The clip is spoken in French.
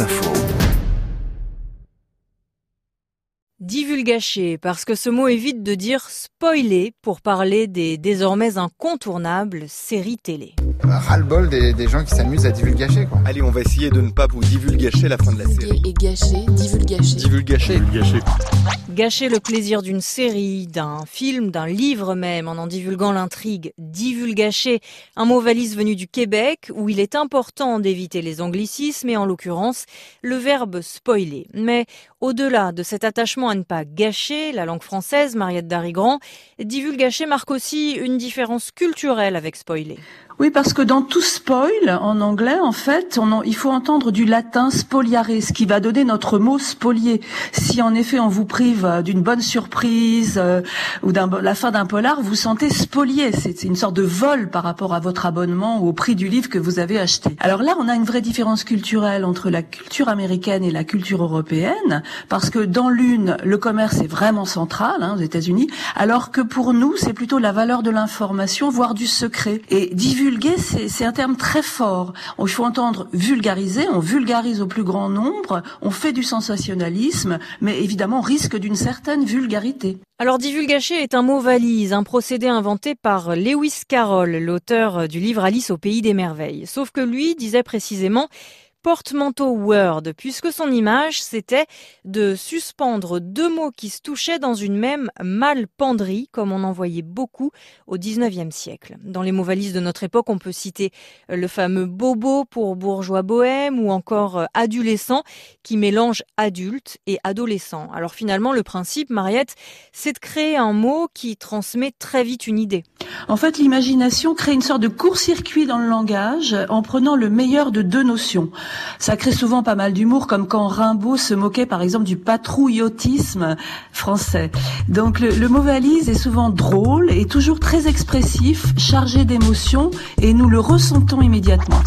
Info. Divulgacher, parce que ce mot évite de dire spoiler pour parler des désormais incontournables séries télé. Ras-le-bol des, des gens qui s'amusent à divulgacher, quoi. Allez, on va essayer de ne pas vous divulgacher la fin de la série. et gâcher, divulgacher. Divulgacher. Gâcher le plaisir d'une série, d'un film, d'un livre même, en en divulguant l'intrigue. Divulgacher, un mot valise venu du Québec, où il est important d'éviter les anglicismes et en l'occurrence le verbe spoiler. Mais au-delà de cet attachement à ne pas gâcher la langue française, Mariette Darigrand, divulgacher marque aussi une différence culturelle avec spoiler. Oui, parce que dans tout spoil, en anglais, en fait, il faut entendre du latin spoliare, ce qui va donner notre mot spolier. Si en effet on vous prive euh, d'une bonne surprise euh, ou d'un la fin d'un polar, vous sentez spolié. C'est une sorte de vol par rapport à votre abonnement ou au prix du livre que vous avez acheté. Alors là, on a une vraie différence culturelle entre la culture américaine et la culture européenne, parce que dans l'une, le commerce est vraiment central hein, aux États-Unis, alors que pour nous, c'est plutôt la valeur de l'information, voire du secret. Et divulguer, c'est un terme très fort. Il faut entendre vulgariser, on vulgarise au plus grand nombre, on fait du sensationnalisme, mais évidemment risque d'une certaine vulgarité. Alors divulgacher est un mot valise, un procédé inventé par Lewis Carroll, l'auteur du livre Alice au pays des merveilles. Sauf que lui disait précisément portmanteau word, puisque son image, c'était de suspendre deux mots qui se touchaient dans une même malpenderie, comme on en voyait beaucoup au 19e siècle. Dans les mots valises de notre époque, on peut citer le fameux bobo pour bourgeois bohème ou encore euh, adolescent qui mélange adulte et adolescent. Alors finalement, le principe, Mariette, c'est de créer un mot qui transmet très vite une idée. En fait, l'imagination crée une sorte de court-circuit dans le langage en prenant le meilleur de deux notions. Ça crée souvent pas mal d'humour, comme quand Rimbaud se moquait par exemple du patrouillotisme français. Donc le, mot valise est souvent drôle et toujours très expressif, chargé d'émotions, et nous le ressentons immédiatement.